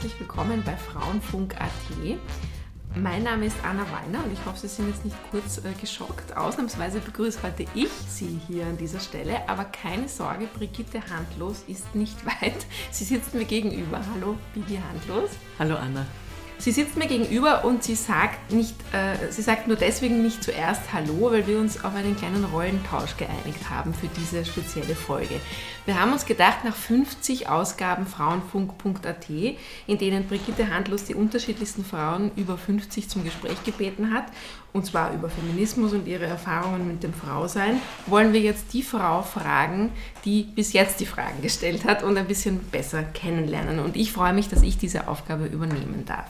herzlich willkommen bei Frauenfunk.at. Mein Name ist Anna Wallner und ich hoffe, Sie sind jetzt nicht kurz äh, geschockt. Ausnahmsweise begrüße heute ich Sie hier an dieser Stelle, aber keine Sorge, Brigitte Handlos ist nicht weit. Sie sitzt mir gegenüber. Hallo, Bibi Handlos. Hallo Anna. Sie sitzt mir gegenüber und sie sagt, nicht, äh, sie sagt nur deswegen nicht zuerst Hallo, weil wir uns auf einen kleinen Rollentausch geeinigt haben für diese spezielle Folge. Wir haben uns gedacht, nach 50 Ausgaben Frauenfunk.at, in denen Brigitte Handlos die unterschiedlichsten Frauen über 50 zum Gespräch gebeten hat, und zwar über Feminismus und ihre Erfahrungen mit dem Frausein, wollen wir jetzt die Frau fragen, die bis jetzt die Fragen gestellt hat und ein bisschen besser kennenlernen. Und ich freue mich, dass ich diese Aufgabe übernehmen darf.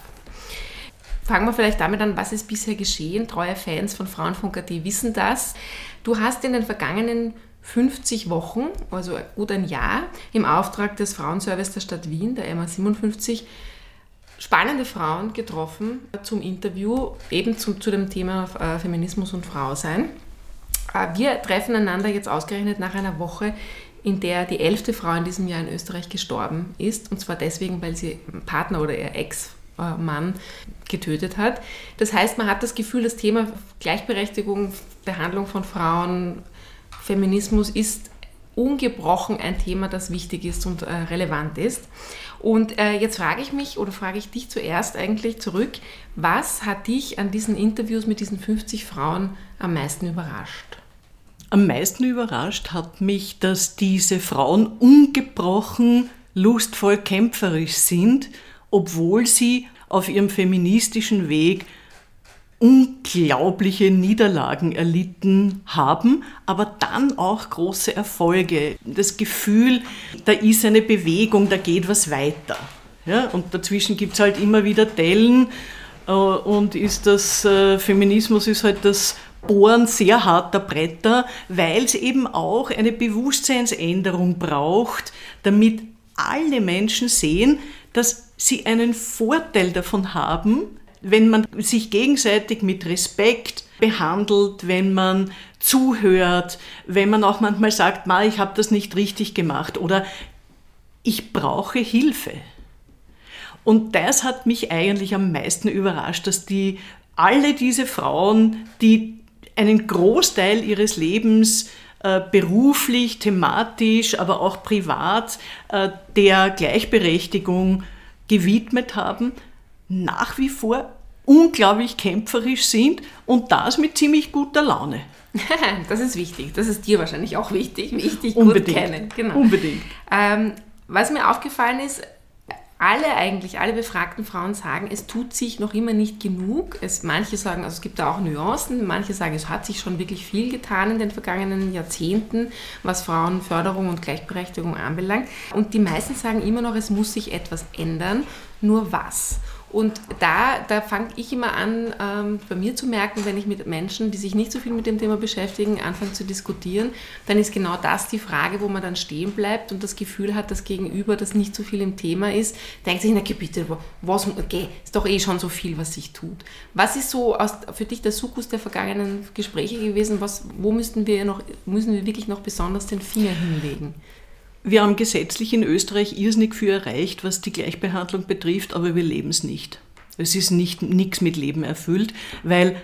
Fangen wir vielleicht damit an, was ist bisher geschehen? Treue Fans von Frauenfunk.at wissen das. Du hast in den vergangenen 50 Wochen, also gut ein Jahr, im Auftrag des Frauenservice der Stadt Wien, der MA57, spannende Frauen getroffen zum Interview, eben zu, zu dem Thema äh, Feminismus und Frausein. Äh, wir treffen einander jetzt ausgerechnet nach einer Woche, in der die elfte Frau in diesem Jahr in Österreich gestorben ist. Und zwar deswegen, weil sie Partner oder ihr Ex Mann getötet hat. Das heißt, man hat das Gefühl, das Thema Gleichberechtigung, Behandlung von Frauen, Feminismus ist ungebrochen ein Thema, das wichtig ist und äh, relevant ist. Und äh, jetzt frage ich mich oder frage ich dich zuerst eigentlich zurück, was hat dich an diesen Interviews mit diesen 50 Frauen am meisten überrascht? Am meisten überrascht hat mich, dass diese Frauen ungebrochen lustvoll kämpferisch sind obwohl sie auf ihrem feministischen Weg unglaubliche Niederlagen erlitten haben, aber dann auch große Erfolge. Das Gefühl, da ist eine Bewegung, da geht was weiter. Ja, und dazwischen gibt es halt immer wieder Dellen äh, und ist das äh, Feminismus ist halt das Bohren sehr harter Bretter, weil es eben auch eine Bewusstseinsänderung braucht, damit alle Menschen sehen, dass sie einen Vorteil davon haben, wenn man sich gegenseitig mit Respekt behandelt, wenn man zuhört, wenn man auch manchmal sagt, Ma, ich habe das nicht richtig gemacht oder ich brauche Hilfe. Und das hat mich eigentlich am meisten überrascht, dass die alle diese Frauen, die einen Großteil ihres Lebens äh, beruflich, thematisch, aber auch privat äh, der Gleichberechtigung gewidmet haben, nach wie vor unglaublich kämpferisch sind und das mit ziemlich guter Laune. das ist wichtig. Das ist dir wahrscheinlich auch wichtig, wie ich dich Unbedingt. gut kenne. Genau. Unbedingt. Ähm, was mir aufgefallen ist, alle eigentlich, alle befragten Frauen sagen, es tut sich noch immer nicht genug. Es, manche sagen, also es gibt da auch Nuancen, manche sagen, es hat sich schon wirklich viel getan in den vergangenen Jahrzehnten, was Frauenförderung und Gleichberechtigung anbelangt. Und die meisten sagen immer noch, es muss sich etwas ändern. Nur was? Und da, da fange ich immer an, ähm, bei mir zu merken, wenn ich mit Menschen, die sich nicht so viel mit dem Thema beschäftigen, anfange zu diskutieren, dann ist genau das die Frage, wo man dann stehen bleibt und das Gefühl hat, das Gegenüber, das nicht so viel im Thema ist, denkt sich, na bitte, was, okay, ist doch eh schon so viel, was sich tut. Was ist so aus, für dich der Sukkus der vergangenen Gespräche gewesen? Was, wo müssten wir noch, müssen wir wirklich noch besonders den Finger hinlegen? Wir haben gesetzlich in Österreich irrsinnig viel erreicht, was die Gleichbehandlung betrifft, aber wir leben es nicht. Es ist nicht nichts mit Leben erfüllt, weil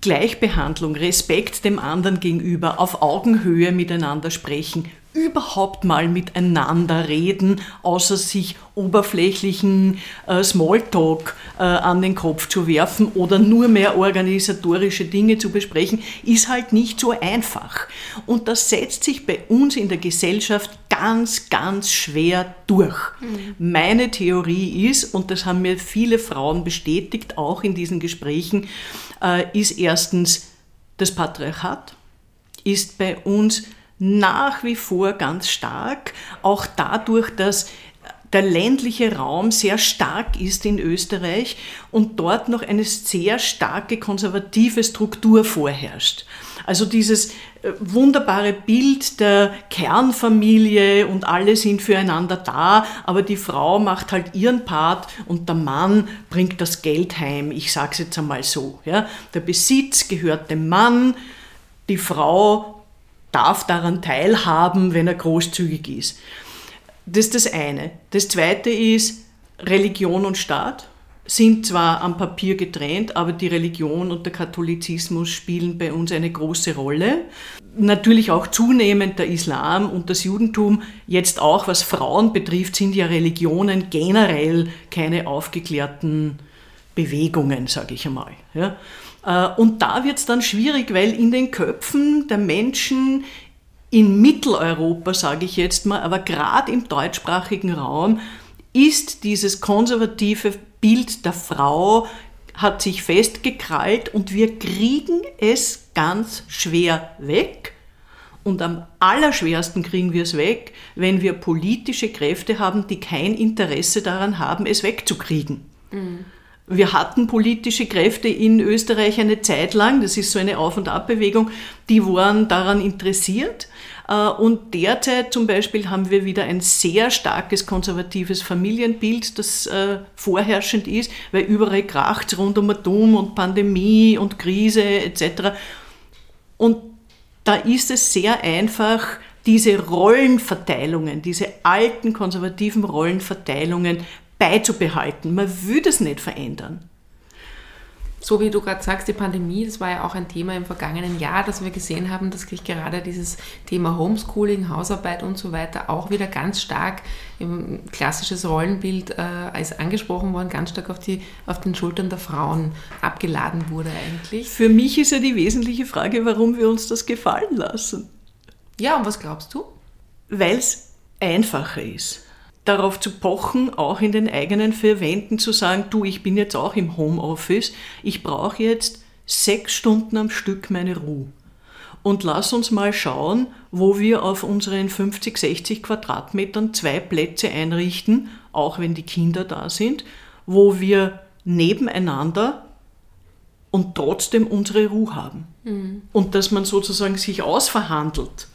Gleichbehandlung, Respekt dem anderen gegenüber, auf Augenhöhe miteinander sprechen, überhaupt mal miteinander reden, außer sich oberflächlichen äh, Smalltalk äh, an den Kopf zu werfen oder nur mehr organisatorische Dinge zu besprechen, ist halt nicht so einfach. Und das setzt sich bei uns in der Gesellschaft ganz, ganz schwer durch. Mhm. Meine Theorie ist, und das haben mir viele Frauen bestätigt, auch in diesen Gesprächen, ist erstens, das Patriarchat ist bei uns nach wie vor ganz stark, auch dadurch, dass der ländliche Raum sehr stark ist in Österreich und dort noch eine sehr starke konservative Struktur vorherrscht. Also dieses äh, wunderbare Bild der Kernfamilie und alle sind füreinander da, aber die Frau macht halt ihren Part und der Mann bringt das Geld heim. Ich sage es jetzt einmal so. Ja. Der Besitz gehört dem Mann, die Frau darf daran teilhaben, wenn er großzügig ist. Das ist das eine. Das zweite ist, Religion und Staat sind zwar am Papier getrennt, aber die Religion und der Katholizismus spielen bei uns eine große Rolle. Natürlich auch zunehmend der Islam und das Judentum. Jetzt auch, was Frauen betrifft, sind ja Religionen generell keine aufgeklärten Bewegungen, sage ich einmal. Ja. Äh, und da wird es dann schwierig, weil in den Köpfen der Menschen in Mitteleuropa, sage ich jetzt mal, aber gerade im deutschsprachigen Raum, ist dieses konservative Bild der Frau hat sich festgekrallt und wir kriegen es ganz schwer weg. Und am allerschwersten kriegen wir es weg, wenn wir politische Kräfte haben, die kein Interesse daran haben, es wegzukriegen. Mhm. Wir hatten politische Kräfte in Österreich eine Zeit lang, das ist so eine Auf- und Abbewegung, die waren daran interessiert. Äh, und derzeit zum Beispiel haben wir wieder ein sehr starkes konservatives Familienbild, das äh, vorherrschend ist, weil überall kracht rund um Atom und Pandemie und Krise etc. Und da ist es sehr einfach, diese Rollenverteilungen, diese alten konservativen Rollenverteilungen beizubehalten. Man würde es nicht verändern. So wie du gerade sagst, die Pandemie, das war ja auch ein Thema im vergangenen Jahr, dass wir gesehen haben, dass sich gerade dieses Thema Homeschooling, Hausarbeit und so weiter auch wieder ganz stark im klassisches Rollenbild äh, ist angesprochen worden, ganz stark auf, die, auf den Schultern der Frauen abgeladen wurde eigentlich. Für mich ist ja die wesentliche Frage, warum wir uns das gefallen lassen. Ja, und was glaubst du? Weil es einfacher ist darauf zu pochen, auch in den eigenen vier Wänden zu sagen, du, ich bin jetzt auch im Homeoffice, ich brauche jetzt sechs Stunden am Stück meine Ruhe. Und lass uns mal schauen, wo wir auf unseren 50, 60 Quadratmetern zwei Plätze einrichten, auch wenn die Kinder da sind, wo wir nebeneinander und trotzdem unsere Ruhe haben. Mhm. Und dass man sozusagen sich ausverhandelt.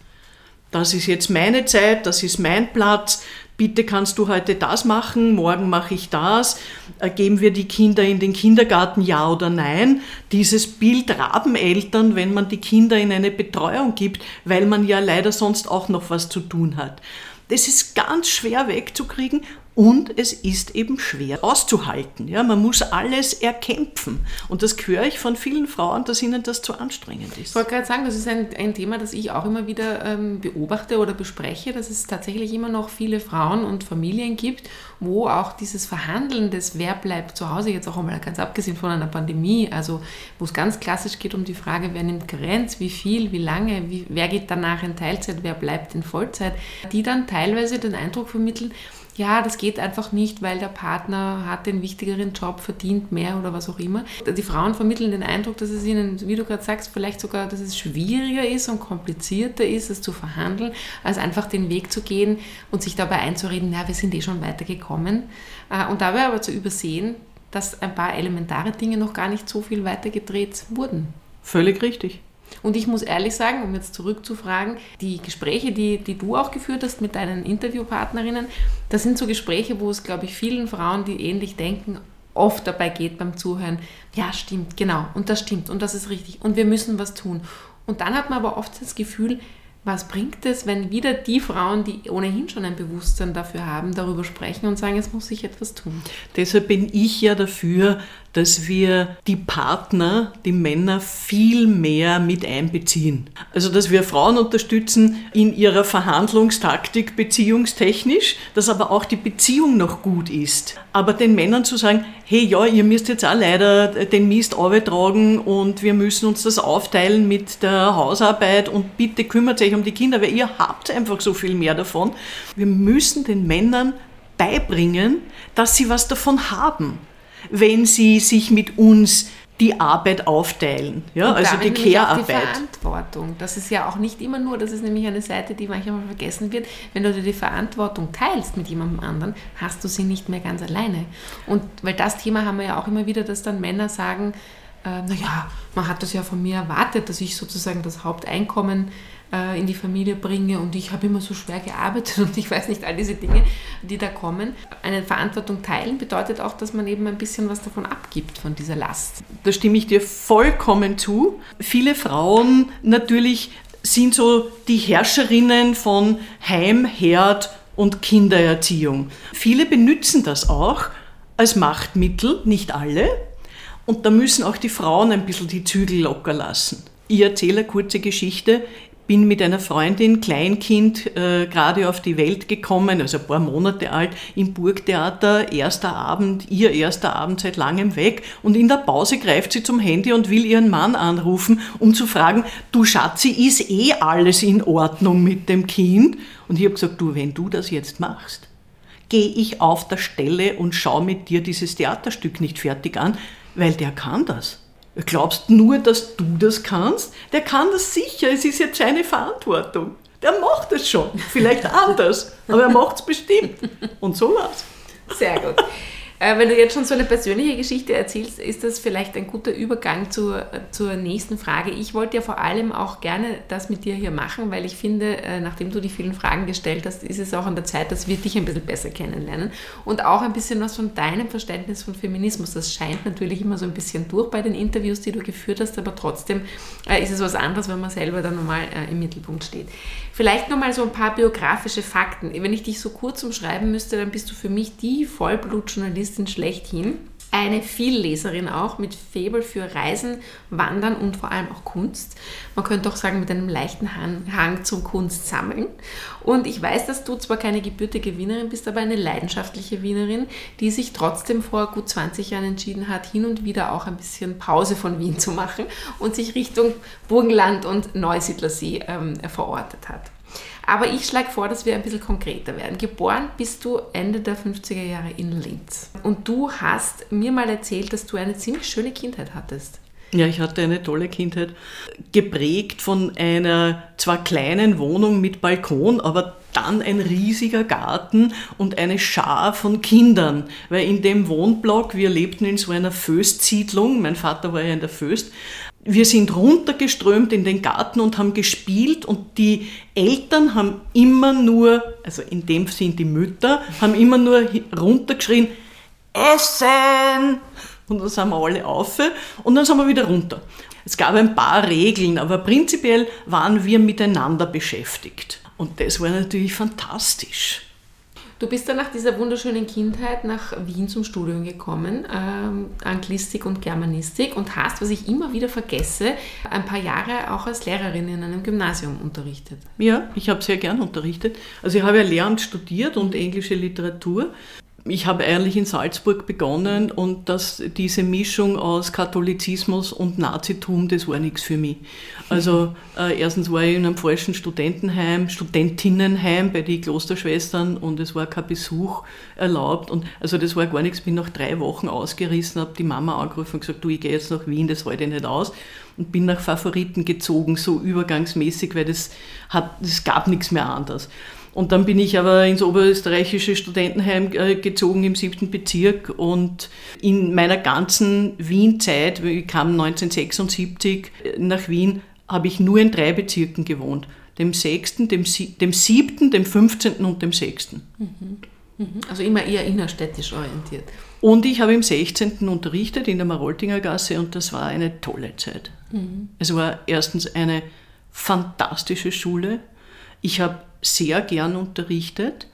Das ist jetzt meine Zeit, das ist mein Platz, bitte kannst du heute das machen, morgen mache ich das, äh, geben wir die Kinder in den Kindergarten, ja oder nein. Dieses Bild Rabeneltern, wenn man die Kinder in eine Betreuung gibt, weil man ja leider sonst auch noch was zu tun hat. Das ist ganz schwer wegzukriegen und es ist eben schwer auszuhalten. Ja, man muss alles erkämpfen. Und das höre ich von vielen Frauen, dass ihnen das zu anstrengend ist. Ich wollte gerade sagen, das ist ein, ein Thema, das ich auch immer wieder ähm, beobachte oder bespreche, dass es tatsächlich immer noch viele Frauen und Familien gibt, wo auch dieses Verhandeln des Wer bleibt zu Hause, jetzt auch einmal ganz abgesehen von einer Pandemie, also wo es ganz klassisch geht um die Frage, wer nimmt Grenz, wie viel, wie lange, wie, wer geht danach in Teilzeit, wer bleibt in Vollzeit, die dann teilweise den Eindruck vermitteln, ja, das geht einfach nicht, weil der Partner hat den wichtigeren Job, verdient mehr oder was auch immer. Die Frauen vermitteln den Eindruck, dass es ihnen, wie du gerade sagst, vielleicht sogar, dass es schwieriger ist und komplizierter ist, es zu verhandeln, als einfach den Weg zu gehen und sich dabei einzureden, na, wir sind eh schon weitergekommen. Äh, und dabei aber zu übersehen, dass ein paar elementare Dinge noch gar nicht so viel weitergedreht wurden. Völlig richtig. Und ich muss ehrlich sagen, um jetzt zurückzufragen, die Gespräche, die, die du auch geführt hast mit deinen Interviewpartnerinnen, das sind so Gespräche, wo es, glaube ich, vielen Frauen, die ähnlich denken, oft dabei geht beim Zuhören, ja, stimmt, genau, und das stimmt, und das ist richtig, und wir müssen was tun. Und dann hat man aber oft das Gefühl, was bringt es, wenn wieder die Frauen, die ohnehin schon ein Bewusstsein dafür haben, darüber sprechen und sagen, es muss sich etwas tun? Deshalb bin ich ja dafür, dass wir die Partner, die Männer viel mehr mit einbeziehen. Also dass wir Frauen unterstützen in ihrer Verhandlungstaktik beziehungstechnisch, dass aber auch die Beziehung noch gut ist. Aber den Männern zu sagen, hey ja, ihr müsst jetzt auch leider den Mist tragen und wir müssen uns das aufteilen mit der Hausarbeit und bitte kümmert euch um die Kinder, weil ihr habt einfach so viel mehr davon. Wir müssen den Männern beibringen, dass sie was davon haben wenn sie sich mit uns die Arbeit aufteilen, ja, also die Care-Arbeit. Die Verantwortung. Das ist ja auch nicht immer nur, das ist nämlich eine Seite, die manchmal vergessen wird. Wenn du dir die Verantwortung teilst mit jemandem anderen, hast du sie nicht mehr ganz alleine. Und weil das Thema haben wir ja auch immer wieder, dass dann Männer sagen, äh, naja, man hat das ja von mir erwartet, dass ich sozusagen das Haupteinkommen äh, in die Familie bringe und ich habe immer so schwer gearbeitet und ich weiß nicht, all diese Dinge, die da kommen. Eine Verantwortung teilen bedeutet auch, dass man eben ein bisschen was davon abgibt, von dieser Last. Da stimme ich dir vollkommen zu. Viele Frauen natürlich sind so die Herrscherinnen von Heim, Herd und Kindererziehung. Viele benutzen das auch als Machtmittel, nicht alle. Und da müssen auch die Frauen ein bisschen die Zügel locker lassen. Ich erzähle eine kurze Geschichte bin mit einer Freundin, Kleinkind, äh, gerade auf die Welt gekommen, also ein paar Monate alt, im Burgtheater, erster Abend, ihr erster Abend seit langem weg. Und in der Pause greift sie zum Handy und will ihren Mann anrufen, um zu fragen, du Schatzi, ist eh alles in Ordnung mit dem Kind? Und ich habe gesagt, du, wenn du das jetzt machst, gehe ich auf der Stelle und schaue mit dir dieses Theaterstück nicht fertig an, weil der kann das. Glaubst nur, dass du das kannst? Der kann das sicher, es ist jetzt seine Verantwortung. Der macht es schon, vielleicht anders, aber er macht es bestimmt. Und so war's. Sehr gut. Äh, wenn du jetzt schon so eine persönliche Geschichte erzählst, ist das vielleicht ein guter Übergang zur, zur nächsten Frage. Ich wollte ja vor allem auch gerne das mit dir hier machen, weil ich finde, äh, nachdem du die vielen Fragen gestellt hast, ist es auch an der Zeit, dass wir dich ein bisschen besser kennenlernen und auch ein bisschen was von deinem Verständnis von Feminismus. Das scheint natürlich immer so ein bisschen durch bei den Interviews, die du geführt hast, aber trotzdem äh, ist es was anderes, wenn man selber dann nochmal im Mittelpunkt steht. Vielleicht nochmal so ein paar biografische Fakten. Wenn ich dich so kurz umschreiben müsste, dann bist du für mich die Vollblutjournalistin schlechthin. Eine Vielleserin auch mit Faible für Reisen, Wandern und vor allem auch Kunst. Man könnte auch sagen, mit einem leichten Hang zum Kunstsammeln. Und ich weiß, dass du zwar keine gebürtige Wienerin bist, aber eine leidenschaftliche Wienerin, die sich trotzdem vor gut 20 Jahren entschieden hat, hin und wieder auch ein bisschen Pause von Wien zu machen und sich Richtung Burgenland und Neusiedlersee ähm, verortet hat. Aber ich schlage vor, dass wir ein bisschen konkreter werden. Geboren bist du Ende der 50er Jahre in Linz. Und du hast mir mal erzählt, dass du eine ziemlich schöne Kindheit hattest. Ja, ich hatte eine tolle Kindheit, geprägt von einer zwar kleinen Wohnung mit Balkon, aber dann ein riesiger Garten und eine Schar von Kindern, weil in dem Wohnblock, wir lebten in so einer Föstsiedlung, mein Vater war ja in der Föst, wir sind runtergeströmt in den Garten und haben gespielt und die Eltern haben immer nur, also in dem sind die Mütter, haben immer nur runtergeschrien, Essen! Und dann sind wir alle auf und dann sind wir wieder runter. Es gab ein paar Regeln, aber prinzipiell waren wir miteinander beschäftigt. Und das war natürlich fantastisch. Du bist dann nach dieser wunderschönen Kindheit nach Wien zum Studium gekommen, ähm, Anglistik und Germanistik und hast, was ich immer wieder vergesse, ein paar Jahre auch als Lehrerin in einem Gymnasium unterrichtet. Ja, ich habe sehr gern unterrichtet. Also ich habe ja Lehramt studiert und englische Literatur ich habe eigentlich in Salzburg begonnen und das, diese Mischung aus Katholizismus und Nazitum, das war nichts für mich. Also äh, erstens war ich in einem falschen Studentenheim, Studentinnenheim bei den Klosterschwestern und es war kein Besuch erlaubt. Und also das war gar nichts, bin nach drei Wochen ausgerissen, habe die Mama angerufen und gesagt, du, ich gehe jetzt nach Wien, das halte ich nicht aus. Und bin nach Favoriten gezogen, so übergangsmäßig, weil das, hat, das gab nichts mehr anders. Und dann bin ich aber ins oberösterreichische Studentenheim äh, gezogen im siebten Bezirk und in meiner ganzen Wien-Zeit, ich kam 1976 äh, nach Wien, habe ich nur in drei Bezirken gewohnt. Dem sechsten, dem, dem siebten, dem fünfzehnten und dem sechsten. Mhm. Mhm. Also immer eher innerstädtisch orientiert. Und ich habe im 16. unterrichtet in der Maroltinger Gasse und das war eine tolle Zeit. Mhm. Es war erstens eine fantastische Schule. Ich habe sehr gern unterrichtet.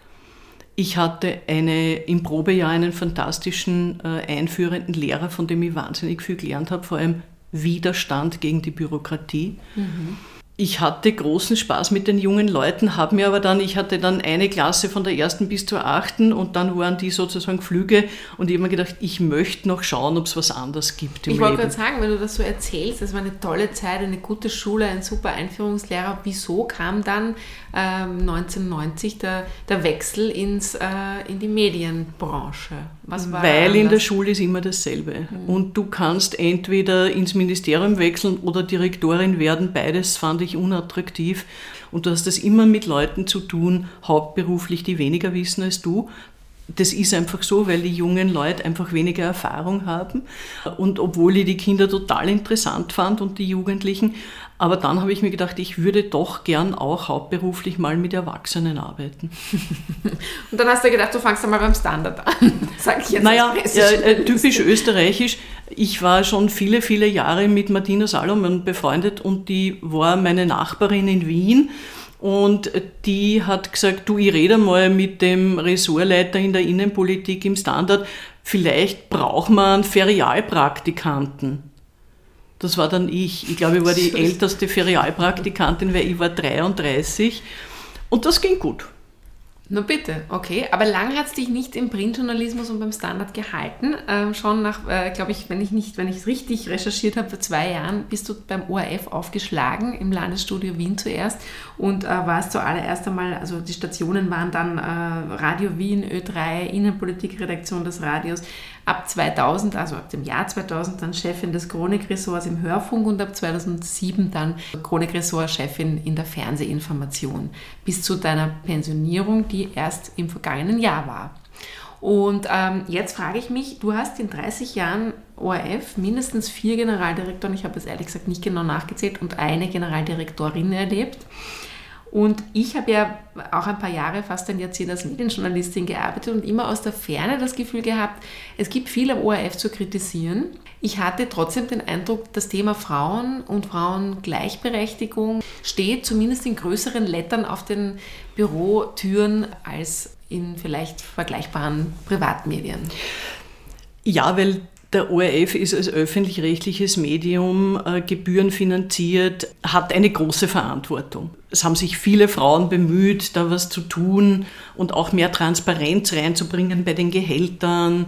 Ich hatte eine, im Probejahr einen fantastischen äh, einführenden Lehrer, von dem ich wahnsinnig viel gelernt habe, vor allem Widerstand gegen die Bürokratie. Mhm ich hatte großen Spaß mit den jungen Leuten, habe mir aber dann, ich hatte dann eine Klasse von der ersten bis zur achten und dann waren die sozusagen Flüge und ich habe mir gedacht, ich möchte noch schauen, ob es was anderes gibt im Ich wollte gerade sagen, wenn du das so erzählst, das war eine tolle Zeit, eine gute Schule, ein super Einführungslehrer. Wieso kam dann ähm, 1990 der, der Wechsel ins, äh, in die Medienbranche? Weil in der Schule ist immer dasselbe. Mhm. Und du kannst entweder ins Ministerium wechseln oder Direktorin werden. Beides fand ich unattraktiv. Und du hast das immer mit Leuten zu tun, hauptberuflich, die weniger wissen als du das ist einfach so, weil die jungen Leute einfach weniger Erfahrung haben. Und obwohl ich die Kinder total interessant fand und die Jugendlichen, aber dann habe ich mir gedacht, ich würde doch gern auch hauptberuflich mal mit Erwachsenen arbeiten. Und dann hast du gedacht, du fangst einmal beim Standard an. Sag ich jetzt naja, äh, typisch österreichisch. Ich war schon viele, viele Jahre mit Martina Salomon befreundet und die war meine Nachbarin in Wien. Und die hat gesagt, du, ich rede mal mit dem Ressortleiter in der Innenpolitik im Standard, vielleicht braucht man einen Ferialpraktikanten. Das war dann ich. Ich glaube, ich war die älteste Ferialpraktikantin, weil ich war 33 und das ging gut. Na bitte, okay. Aber lang hat es dich nicht im Printjournalismus und beim Standard gehalten. Ähm, schon nach, äh, glaube ich, wenn ich nicht, wenn ich es richtig recherchiert habe, vor zwei Jahren bist du beim ORF aufgeschlagen, im Landesstudio Wien zuerst und äh, warst zuallererst einmal, also die Stationen waren dann äh, Radio Wien, Ö3, Innenpolitikredaktion des Radios, ab 2000, also ab dem Jahr 2000 dann Chefin des Chronikressorts im Hörfunk und ab 2007 dann Chronikressortchefin in der Fernsehinformation bis zu deiner Pensionierung, die erst im vergangenen Jahr war. Und ähm, jetzt frage ich mich, du hast in 30 Jahren ORF mindestens vier Generaldirektoren, ich habe es ehrlich gesagt nicht genau nachgezählt, und eine Generaldirektorin erlebt. Und ich habe ja auch ein paar Jahre, fast ein Jahrzehnt als Medienjournalistin gearbeitet und immer aus der Ferne das Gefühl gehabt, es gibt viel am ORF zu kritisieren. Ich hatte trotzdem den Eindruck, das Thema Frauen und Frauengleichberechtigung steht zumindest in größeren Lettern auf den Bürotüren als in vielleicht vergleichbaren Privatmedien. Ja, weil der ORF ist als öffentlich-rechtliches Medium äh, gebührenfinanziert, hat eine große Verantwortung. Es haben sich viele Frauen bemüht, da was zu tun und auch mehr Transparenz reinzubringen bei den Gehältern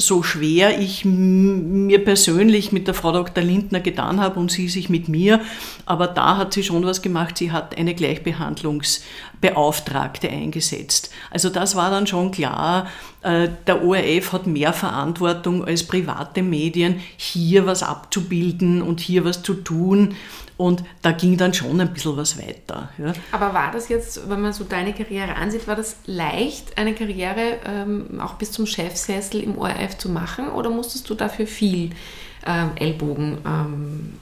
so schwer ich mir persönlich mit der Frau Dr. Lindner getan habe und sie sich mit mir, aber da hat sie schon was gemacht. Sie hat eine Gleichbehandlungsbeauftragte eingesetzt. Also das war dann schon klar. Äh, der ORF hat mehr Verantwortung als private Medien, hier was abzubilden und hier was zu tun. Und da ging dann schon ein bisschen was weiter. Ja. Aber war das jetzt, wenn man so deine Karriere ansieht, war das leicht, eine Karriere ähm, auch bis zum Chefsessel im ORF zu machen oder musstest du dafür viel ähm, Ellbogen? Ähm,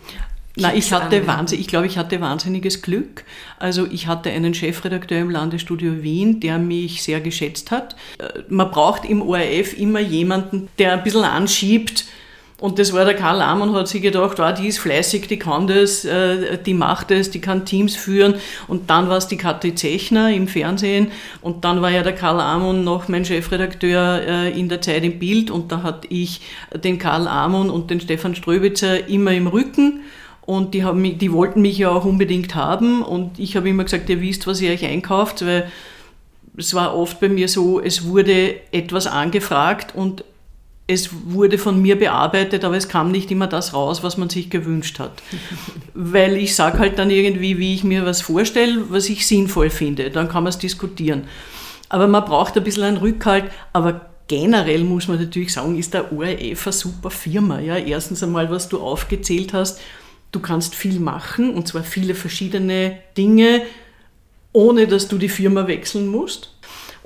na, ich hatte wahnsinnig, ich glaube, ich hatte wahnsinniges Glück. Also ich hatte einen Chefredakteur im Landesstudio Wien, der mich sehr geschätzt hat. Äh, man braucht im ORF immer jemanden, der ein bisschen anschiebt, und das war der Karl Amon, hat sich gedacht, oh, die ist fleißig, die kann das, äh, die macht das, die kann Teams führen. Und dann war es die Kathi Zechner im Fernsehen. Und dann war ja der Karl Amon noch mein Chefredakteur äh, in der Zeit im Bild. Und da hatte ich den Karl Amon und den Stefan Ströbitzer immer im Rücken. Und die, haben die wollten mich ja auch unbedingt haben. Und ich habe immer gesagt, ihr wisst, was ihr euch einkauft, weil es war oft bei mir so, es wurde etwas angefragt und es wurde von mir bearbeitet, aber es kam nicht immer das raus, was man sich gewünscht hat. Weil ich sage halt dann irgendwie, wie ich mir was vorstelle, was ich sinnvoll finde. Dann kann man es diskutieren. Aber man braucht ein bisschen einen Rückhalt. Aber generell muss man natürlich sagen, ist der ORF eine super Firma. Ja? Erstens einmal, was du aufgezählt hast, du kannst viel machen, und zwar viele verschiedene Dinge, ohne dass du die Firma wechseln musst.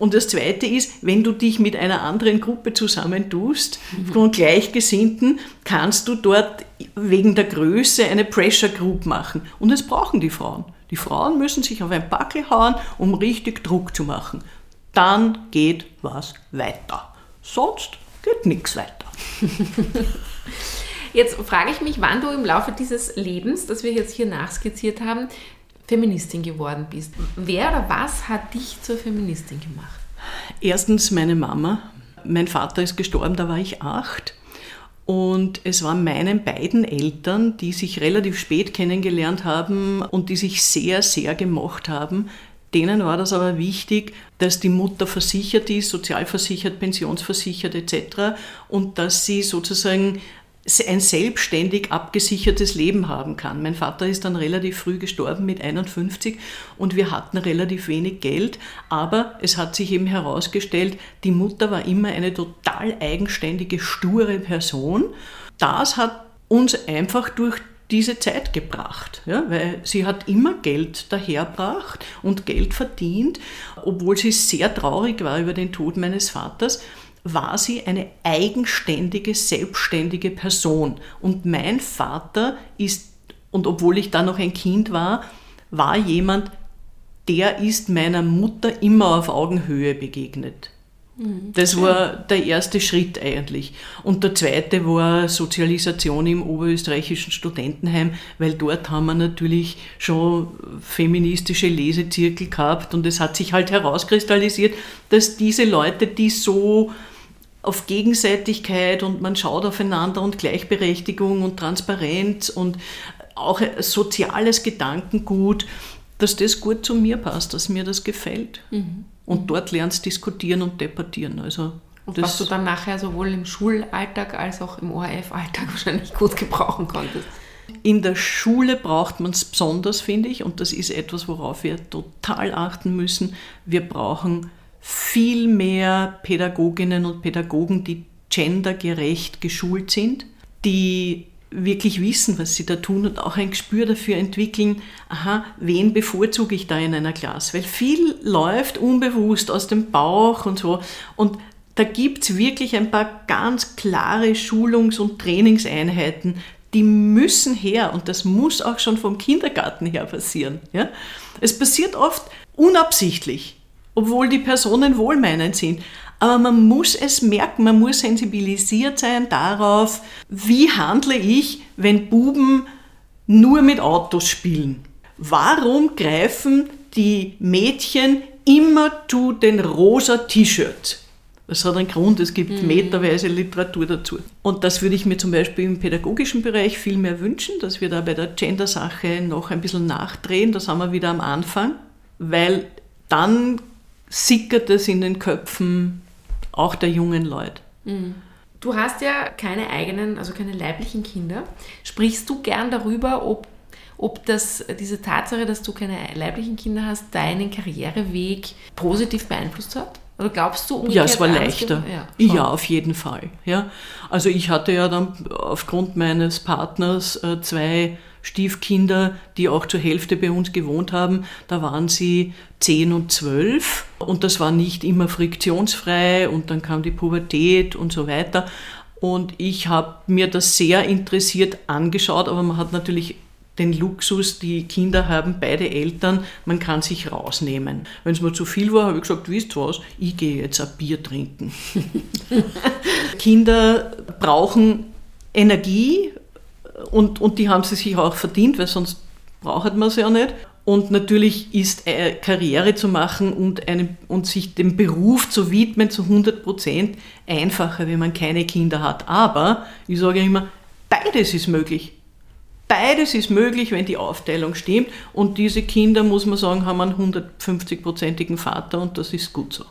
Und das Zweite ist, wenn du dich mit einer anderen Gruppe zusammentust, von Gleichgesinnten, kannst du dort wegen der Größe eine Pressure Group machen. Und das brauchen die Frauen. Die Frauen müssen sich auf ein Backel hauen, um richtig Druck zu machen. Dann geht was weiter. Sonst geht nichts weiter. Jetzt frage ich mich, wann du im Laufe dieses Lebens, das wir jetzt hier nachskizziert haben, Feministin geworden bist. Wer oder was hat dich zur Feministin gemacht? Erstens meine Mama. Mein Vater ist gestorben, da war ich acht. Und es waren meinen beiden Eltern, die sich relativ spät kennengelernt haben und die sich sehr, sehr gemocht haben. Denen war das aber wichtig, dass die Mutter versichert ist, sozialversichert, pensionsversichert etc. und dass sie sozusagen ein selbstständig abgesichertes Leben haben kann. Mein Vater ist dann relativ früh gestorben mit 51 und wir hatten relativ wenig Geld, aber es hat sich eben herausgestellt, die Mutter war immer eine total eigenständige, sture Person. Das hat uns einfach durch diese Zeit gebracht, ja, weil sie hat immer Geld daherbracht und Geld verdient, obwohl sie sehr traurig war über den Tod meines Vaters war sie eine eigenständige, selbstständige Person. Und mein Vater ist, und obwohl ich da noch ein Kind war, war jemand, der ist meiner Mutter immer auf Augenhöhe begegnet. Mhm. Das war der erste Schritt eigentlich. Und der zweite war Sozialisation im oberösterreichischen Studentenheim, weil dort haben wir natürlich schon feministische Lesezirkel gehabt und es hat sich halt herauskristallisiert, dass diese Leute, die so auf Gegenseitigkeit und man schaut aufeinander und Gleichberechtigung und Transparenz und auch soziales Gedankengut, dass das gut zu mir passt, dass mir das gefällt. Mhm. Und dort lernst du diskutieren und debattieren. Also und was du dann nachher sowohl im Schulalltag als auch im ORF-Alltag wahrscheinlich gut gebrauchen konntest. In der Schule braucht man es besonders, finde ich, und das ist etwas, worauf wir total achten müssen. Wir brauchen viel mehr Pädagoginnen und Pädagogen, die gendergerecht geschult sind, die wirklich wissen, was sie da tun und auch ein Gespür dafür entwickeln, aha, wen bevorzuge ich da in einer Klasse? Weil viel läuft unbewusst aus dem Bauch und so. Und da gibt es wirklich ein paar ganz klare Schulungs- und Trainingseinheiten, die müssen her und das muss auch schon vom Kindergarten her passieren. Ja? Es passiert oft unabsichtlich, obwohl die Personen wohlmeinend sind. Aber man muss es merken, man muss sensibilisiert sein darauf, wie handle ich, wenn Buben nur mit Autos spielen. Warum greifen die Mädchen immer zu den rosa T-Shirts? Das hat einen Grund, es gibt mhm. meterweise Literatur dazu. Und das würde ich mir zum Beispiel im pädagogischen Bereich viel mehr wünschen, dass wir da bei der Gender-Sache noch ein bisschen nachdrehen. Da sind wir wieder am Anfang, weil dann sickert es in den Köpfen auch der jungen Leute. Mhm. Du hast ja keine eigenen, also keine leiblichen Kinder. Sprichst du gern darüber, ob, ob das, diese Tatsache, dass du keine leiblichen Kinder hast, deinen Karriereweg positiv beeinflusst hat? Oder glaubst du? Ja, es war leichter. Ja, ja, auf jeden Fall. Ja. Also ich hatte ja dann aufgrund meines Partners äh, zwei Stiefkinder, die auch zur Hälfte bei uns gewohnt haben. Da waren sie 10 und 12 und das war nicht immer friktionsfrei und dann kam die Pubertät und so weiter. Und ich habe mir das sehr interessiert angeschaut, aber man hat natürlich den Luxus, die Kinder haben beide Eltern, man kann sich rausnehmen. Wenn es mir zu viel war, habe ich gesagt, wisst was, ich gehe jetzt ein Bier trinken. Kinder brauchen Energie und, und die haben sie sich auch verdient, weil sonst braucht man sie ja nicht. Und natürlich ist äh, Karriere zu machen und, einem, und sich dem Beruf zu widmen zu 100 Prozent einfacher, wenn man keine Kinder hat. Aber ich sage immer, beides ist möglich. Beides ist möglich, wenn die Aufteilung stimmt. Und diese Kinder, muss man sagen, haben einen 150-prozentigen Vater und das ist gut so.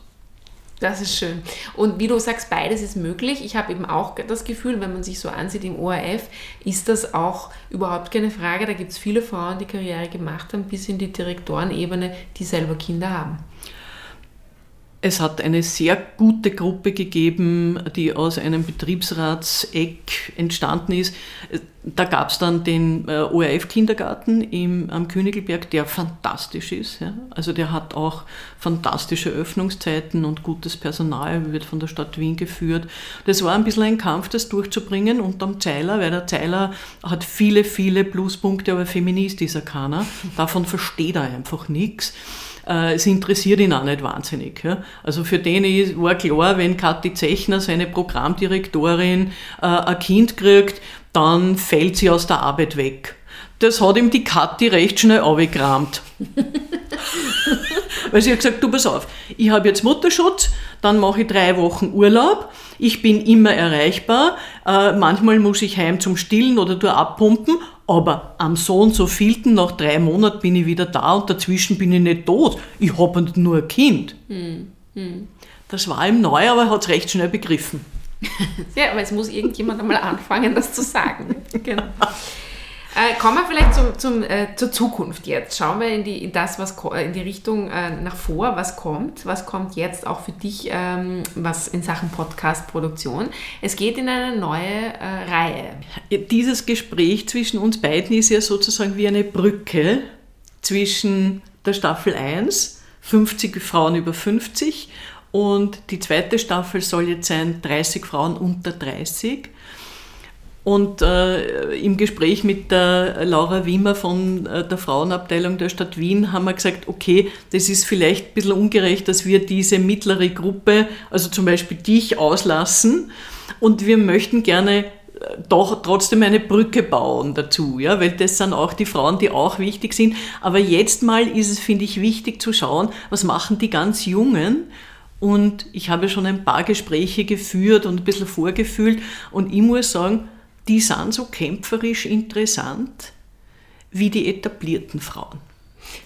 Das ist schön. Und wie du sagst, beides ist möglich. Ich habe eben auch das Gefühl, wenn man sich so ansieht im ORF, ist das auch überhaupt keine Frage. Da gibt es viele Frauen, die Karriere gemacht haben, bis in die Direktorenebene, die selber Kinder haben. Es hat eine sehr gute Gruppe gegeben, die aus einem Betriebsratseck entstanden ist. Da gab es dann den äh, ORF-Kindergarten am Königelberg, der fantastisch ist. Ja. Also der hat auch fantastische Öffnungszeiten und gutes Personal, wird von der Stadt Wien geführt. Das war ein bisschen ein Kampf, das durchzubringen unterm Zeiler, weil der Zeiler hat viele, viele Pluspunkte, aber Feminist ist er keiner. Davon versteht er einfach nichts es interessiert ihn auch nicht wahnsinnig. Also für den war klar, wenn Kathi Zechner, seine Programmdirektorin, äh, ein Kind kriegt, dann fällt sie aus der Arbeit weg. Das hat ihm die Kathi recht schnell abgekramt. Weil sie hat gesagt, du pass auf, ich habe jetzt Mutterschutz, dann mache ich drei Wochen Urlaub, ich bin immer erreichbar, äh, manchmal muss ich heim zum Stillen oder durch abpumpen, aber am so und so vielten, nach drei Monaten bin ich wieder da und dazwischen bin ich nicht tot. Ich habe nur ein Kind. Hm. Hm. Das war ihm neu, aber er hat es recht schnell begriffen. ja, aber es muss irgendjemand einmal anfangen, das zu sagen. Genau. Äh, kommen wir vielleicht zum, zum, äh, zur Zukunft jetzt. Schauen wir in die, in das, was, in die Richtung äh, nach vor, was kommt. Was kommt jetzt auch für dich ähm, was in Sachen Podcast-Produktion? Es geht in eine neue äh, Reihe. Dieses Gespräch zwischen uns beiden ist ja sozusagen wie eine Brücke zwischen der Staffel 1, 50 Frauen über 50, und die zweite Staffel soll jetzt sein 30 Frauen unter 30. Und äh, im Gespräch mit der Laura Wimmer von äh, der Frauenabteilung der Stadt Wien haben wir gesagt, okay, das ist vielleicht ein bisschen ungerecht, dass wir diese mittlere Gruppe, also zum Beispiel dich, auslassen. Und wir möchten gerne äh, doch trotzdem eine Brücke bauen dazu, ja, weil das sind auch die Frauen, die auch wichtig sind. Aber jetzt mal ist es, finde ich, wichtig zu schauen, was machen die ganz Jungen Und ich habe schon ein paar Gespräche geführt und ein bisschen vorgefühlt. Und ich muss sagen, die sind so kämpferisch interessant wie die etablierten Frauen.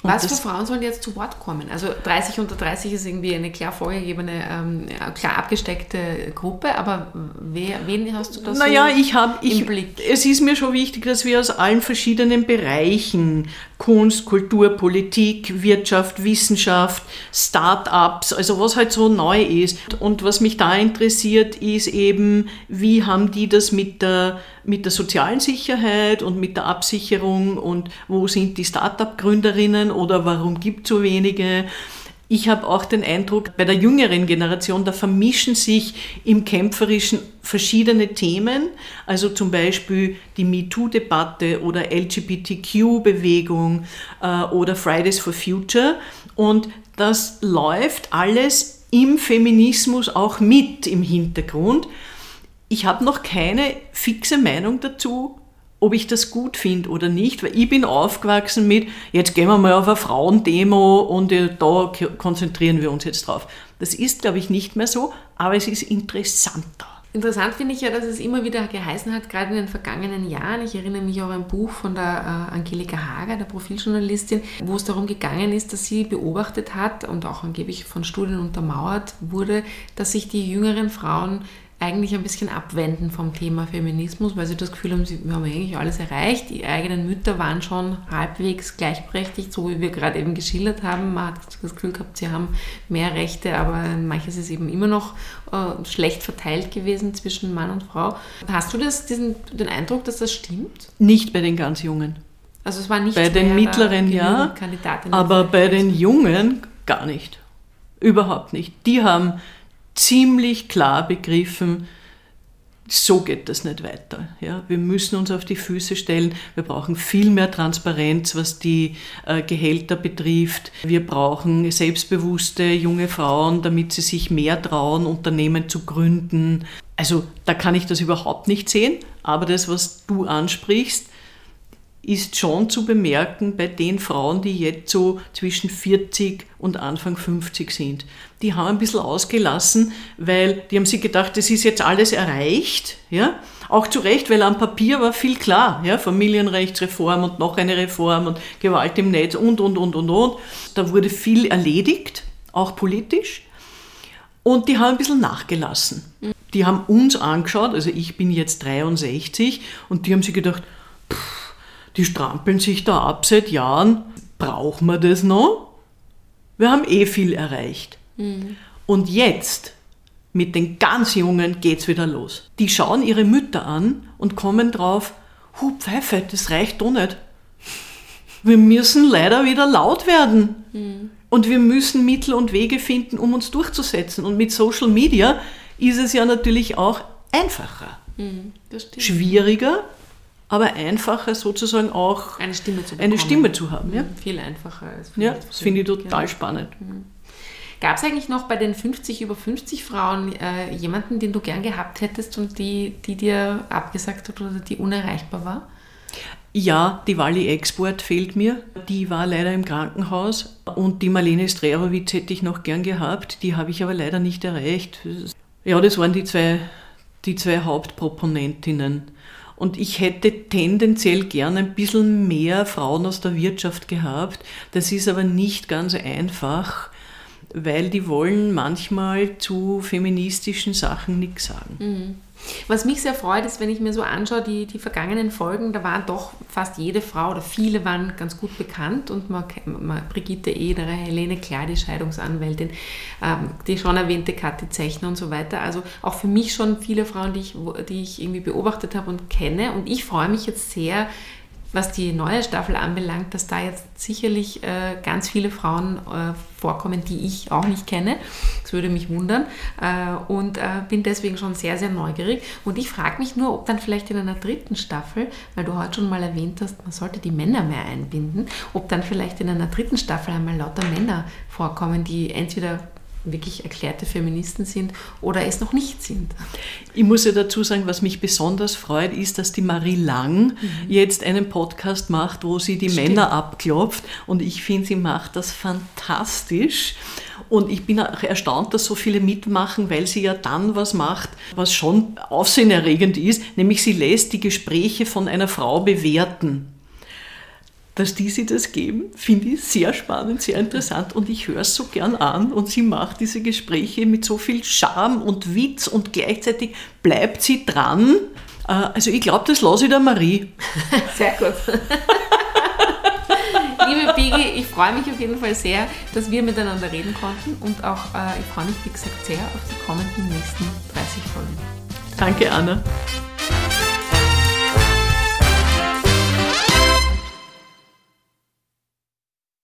Was für Frauen sollen jetzt zu Wort kommen? Also 30 unter 30 ist irgendwie eine klar vorgegebene, ähm, klar abgesteckte Gruppe, aber wer, wen hast du da naja, so ich hab, ich, im Blick? Es ist mir schon wichtig, dass wir aus allen verschiedenen Bereichen, Kunst, Kultur, Politik, Wirtschaft, Wissenschaft, Start-ups, also was halt so neu ist. Und was mich da interessiert, ist eben, wie haben die das mit der mit der sozialen Sicherheit und mit der Absicherung und wo sind die Start-up-Gründerinnen oder warum gibt es so wenige. Ich habe auch den Eindruck, bei der jüngeren Generation, da vermischen sich im Kämpferischen verschiedene Themen, also zum Beispiel die MeToo-Debatte oder LGBTQ-Bewegung äh, oder Fridays for Future. Und das läuft alles im Feminismus auch mit im Hintergrund. Ich habe noch keine fixe Meinung dazu, ob ich das gut finde oder nicht, weil ich bin aufgewachsen mit, jetzt gehen wir mal auf eine Frauendemo und da konzentrieren wir uns jetzt drauf. Das ist, glaube ich, nicht mehr so, aber es ist interessanter. Interessant finde ich ja, dass es immer wieder geheißen hat, gerade in den vergangenen Jahren. Ich erinnere mich auch an ein Buch von der äh, Angelika Hager, der Profiljournalistin, wo es darum gegangen ist, dass sie beobachtet hat und auch angeblich von Studien untermauert wurde, dass sich die jüngeren Frauen eigentlich ein bisschen abwenden vom Thema Feminismus, weil sie das Gefühl haben, sie haben eigentlich alles erreicht. Die eigenen Mütter waren schon halbwegs gleichberechtigt, so wie wir gerade eben geschildert haben. Man hat das Gefühl gehabt, sie haben mehr Rechte, aber manches ist eben immer noch äh, schlecht verteilt gewesen zwischen Mann und Frau. Hast du das, diesen, den Eindruck, dass das stimmt? Nicht bei den ganz Jungen. Also es war nicht bei den mittleren ja, aber bei den Jungen gar nicht. Überhaupt nicht. Die haben ziemlich klar begriffen, so geht das nicht weiter. Ja, wir müssen uns auf die Füße stellen. Wir brauchen viel mehr Transparenz, was die äh, Gehälter betrifft. Wir brauchen selbstbewusste junge Frauen, damit sie sich mehr trauen, Unternehmen zu gründen. Also da kann ich das überhaupt nicht sehen. Aber das, was du ansprichst, ist schon zu bemerken bei den Frauen, die jetzt so zwischen 40 und Anfang 50 sind. Die haben ein bisschen ausgelassen, weil die haben sich gedacht, das ist jetzt alles erreicht. Ja? Auch zu Recht, weil am Papier war viel klar. Ja? Familienrechtsreform und noch eine Reform und Gewalt im Netz und, und, und, und, und. Da wurde viel erledigt, auch politisch. Und die haben ein bisschen nachgelassen. Die haben uns angeschaut, also ich bin jetzt 63, und die haben sich gedacht, die strampeln sich da ab seit Jahren. Brauchen wir das noch? Wir haben eh viel erreicht. Mhm. Und jetzt, mit den ganz Jungen, geht's wieder los. Die schauen ihre Mütter an und kommen drauf, hu Pfeife, das reicht doch nicht. Wir müssen leider wieder laut werden. Mhm. Und wir müssen Mittel und Wege finden, um uns durchzusetzen. Und mit Social Media ist es ja natürlich auch einfacher. Mhm, Schwieriger, aber einfacher sozusagen auch eine Stimme zu, eine Stimme zu haben. Ja? Mhm, viel einfacher. Als ja, das finde ich total genau. spannend. Mhm. Gab es eigentlich noch bei den 50 über 50 Frauen äh, jemanden, den du gern gehabt hättest und die, die dir abgesagt hat oder die unerreichbar war? Ja, die Wally Export fehlt mir. Die war leider im Krankenhaus. Und die Marlene Strerowitz hätte ich noch gern gehabt. Die habe ich aber leider nicht erreicht. Ja, das waren die zwei, die zwei Hauptproponentinnen. Und ich hätte tendenziell gern ein bisschen mehr Frauen aus der Wirtschaft gehabt. Das ist aber nicht ganz einfach, weil die wollen manchmal zu feministischen Sachen nichts sagen. Mhm. Was mich sehr freut, ist, wenn ich mir so anschaue, die, die vergangenen Folgen, da waren doch fast jede Frau oder viele waren ganz gut bekannt und man, man, Brigitte Ederer, Helene Klar, die Scheidungsanwältin, ähm, die schon erwähnte Kathi Zechner und so weiter. Also auch für mich schon viele Frauen, die ich, die ich irgendwie beobachtet habe und kenne. Und ich freue mich jetzt sehr, was die neue Staffel anbelangt, dass da jetzt sicherlich äh, ganz viele Frauen äh, vorkommen, die ich auch nicht kenne. Das würde mich wundern. Äh, und äh, bin deswegen schon sehr, sehr neugierig. Und ich frage mich nur, ob dann vielleicht in einer dritten Staffel, weil du heute schon mal erwähnt hast, man sollte die Männer mehr einbinden, ob dann vielleicht in einer dritten Staffel einmal lauter Männer vorkommen, die entweder wirklich erklärte Feministen sind oder es noch nicht sind. Ich muss ja dazu sagen, was mich besonders freut, ist, dass die Marie Lang mhm. jetzt einen Podcast macht, wo sie die Stimmt. Männer abklopft und ich finde, sie macht das fantastisch. Und ich bin auch erstaunt, dass so viele mitmachen, weil sie ja dann was macht, was schon aufsehenerregend ist, nämlich sie lässt die Gespräche von einer Frau bewerten dass die sie das geben, finde ich sehr spannend, sehr interessant und ich höre es so gern an und sie macht diese Gespräche mit so viel Charme und Witz und gleichzeitig bleibt sie dran. Äh, also ich glaube, das lasse ich der Marie. Sehr gut. Liebe Bigi, ich freue mich auf jeden Fall sehr, dass wir miteinander reden konnten und auch, äh, ich freue mich, wie gesagt, sehr auf die kommenden nächsten 30 Folgen. Danke, Anna.